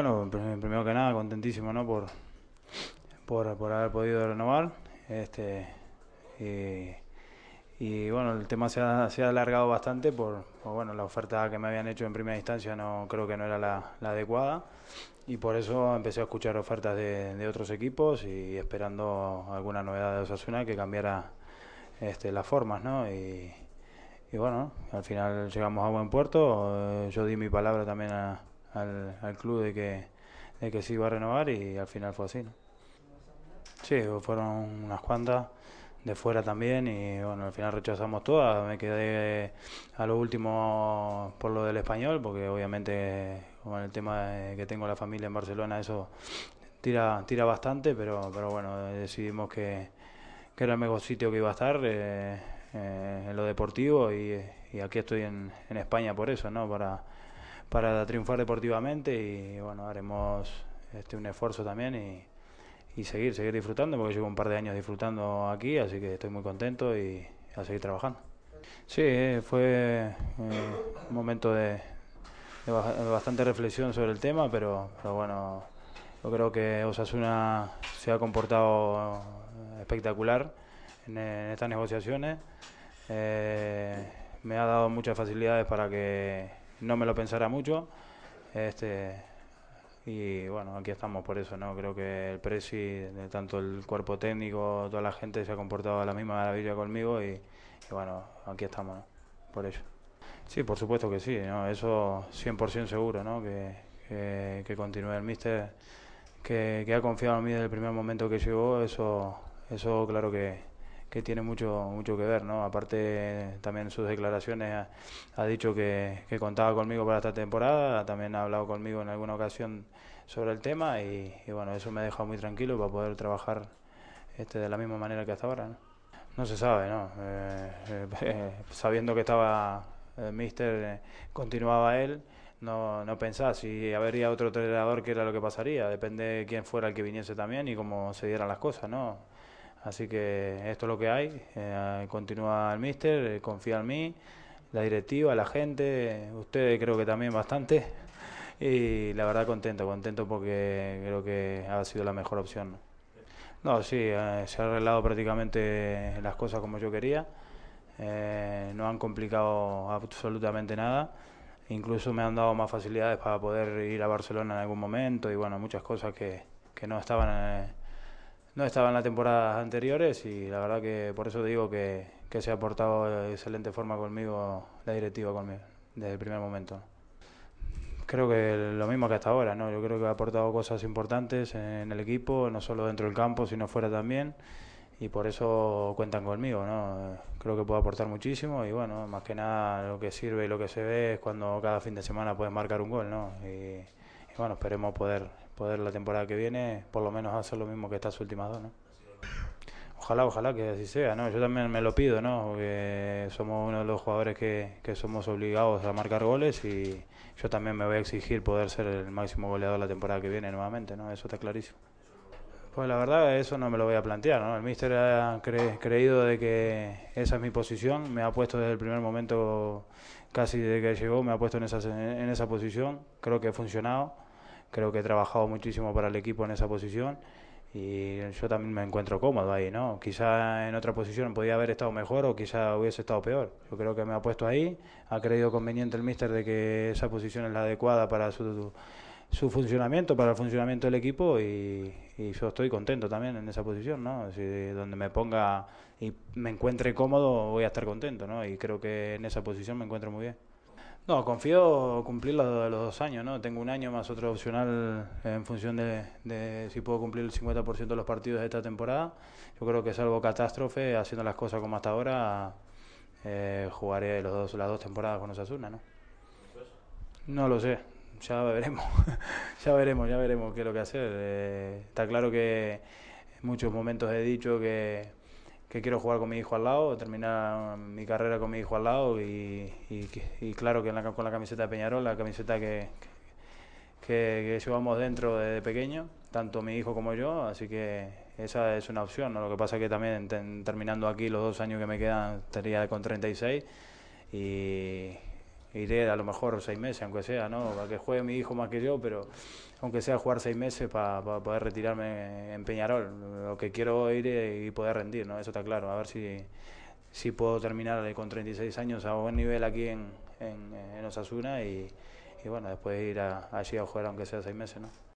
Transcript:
Bueno, pr- primero que nada, contentísimo, ¿no? Por, por, por haber podido renovar. Este, y, bueno, el tema se ha, se ha alargado bastante por, bueno, la oferta que me habían hecho en primera instancia no creo que no era la, adecuada y por eso empecé a escuchar ofertas de, de, otros equipos y esperando alguna novedad de Osasuna que cambiara este, las formas, ¿no? Y, y bueno, al final llegamos a buen puerto. Yo di mi palabra también a, al, al, club de que, de que se iba a renovar y al final fue así. ¿no? Sí, fueron unas cuantas de fuera también y bueno, al final rechazamos todas. Me quedé a lo último por lo del español, porque obviamente con el tema de que tengo la familia en Barcelona, eso tira, tira bastante, pero, pero bueno, decidimos que, que era el mejor sitio que iba a estar eh, eh, en lo deportivo y, aquí estoy en, en, España por eso, ¿no? Para, para triunfar deportivamente y bueno, haremos este, un esfuerzo también y, y seguir, seguir disfrutando, porque llevo un par de años disfrutando aquí, así que estoy muy contento y a seguir trabajando. Sí, fue eh, un momento de, bastante reflexión sobre el tema, pero, pero, bueno, yo creo que Osasuna se ha comportado espectacular en, en estas negociaciones. Eh, me ha dado muchas facilidades para que no me lo pensara mucho. Este, y bueno, aquí estamos por eso, ¿no? Creo que el Presi, tanto el cuerpo técnico, toda la gente se ha comportado a la misma maravilla conmigo y, bueno, aquí estamos, ¿no? Por ello. Sí, por supuesto que sí, ¿no? Eso 100% seguro, ¿no? Que, que, que continúe el míster, que, que, ha confiado en mí desde el primer momento que llegó, eso, eso claro que, que tiene mucho mucho que ver, ¿no? Aparte también sus declaraciones ha, dicho que, contaba conmigo para esta temporada, también ha hablado conmigo en alguna ocasión sobre el tema y, bueno, eso me ha dejado muy tranquilo para poder trabajar este de la misma manera que hasta ahora, ¿no? No se sabe, ¿no? Eh, eh, sabiendo que estaba el eh, continuaba él, no, no pensás si habría otro entrenador que era lo que pasaría, depende de quién fuera el que viniese también y cómo se dieran las cosas, ¿no? Así que esto es lo que hay. Eh, continúa el míster, eh, confía en mí, la directiva, la gente, ustedes creo que también bastante. Y la verdad contento, contento porque creo que ha sido la mejor opción. No, sí, eh, se ha arreglado prácticamente las cosas como yo quería. no han complicado absolutamente nada. Incluso me han dado más facilidades para poder ir a Barcelona en algún momento y bueno, muchas cosas que, que no estaban no estaba en las temporadas anteriores y la verdad que por eso digo que, que se ha portado de excelente forma conmigo la directiva conmigo desde el primer momento. Creo que lo mismo que hasta ahora, ¿no? Yo creo que ha aportado cosas importantes en el equipo, no solo dentro del campo, sino fuera también. Y por eso cuentan conmigo, ¿no? Creo que puedo aportar muchísimo y bueno, más que nada lo que sirve y lo que se ve es cuando cada fin de semana puedes marcar un gol, ¿no? Y, y bueno, esperemos poder poder la temporada que viene por lo menos hacer lo mismo que estas últimas dos, ¿no? Ojalá, ojalá que así sea, ¿no? Yo también me lo pido, ¿no? Porque somos uno de los jugadores que, que somos obligados a marcar goles y yo también me voy a exigir poder ser el máximo goleador la temporada que viene nuevamente, ¿no? Eso está clarísimo. Pues la verdad eso no me lo voy a plantear, ¿no? El míster ha cre creído de que esa es mi posición, me ha puesto desde el primer momento, casi desde que llegó, me ha puesto en esa, en esa posición, creo que ha funcionado creo que he trabajado muchísimo para el equipo en esa posición y yo también me encuentro cómodo ahí, ¿no? Quizá en otra posición podía haber estado mejor o quizá hubiese estado peor. Yo creo que me ha puesto ahí, ha creído conveniente el míster de que esa posición es la adecuada para su, su funcionamiento, para el funcionamiento del equipo y, y, yo estoy contento también en esa posición, ¿no? Si donde me ponga y me encuentre cómodo voy a estar contento, ¿no? Y creo que en esa posición me encuentro muy bien. No, confío cumplir los, los, dos años, ¿no? Tengo un año más otro opcional en función de, si puedo cumplir el 50% de los partidos de esta temporada. Yo creo que es algo catástrofe, haciendo las cosas como hasta ahora, eh, jugaré los dos, las dos temporadas con Osasuna, ¿no? No lo sé. ya veremos, ya veremos, ya veremos qué es lo que hacer. Eh, está claro que en muchos momentos he dicho que, que, quiero jugar con mi hijo al lado, terminar mi carrera con mi hijo al lado y, claro que con la camiseta de Peñarol, la camiseta que, que, llevamos dentro desde pequeño, tanto mi hijo como yo, así que esa es una opción. ¿no? Lo que pasa es que también terminando aquí los dos años que me quedan, estaría con 36 y iré a lo mejor seis meses, aunque sea, ¿no? Para que juegue mi hijo más que yo, pero aunque sea jugar seis meses para poder retirarme en Peñarol. Lo que quiero ir y poder rendir, ¿no? Eso está claro. A ver si, si puedo terminar con 36 años a buen nivel aquí en, en, en Osasuna y, y bueno, después ir a, allí a jugar aunque sea seis meses, ¿no?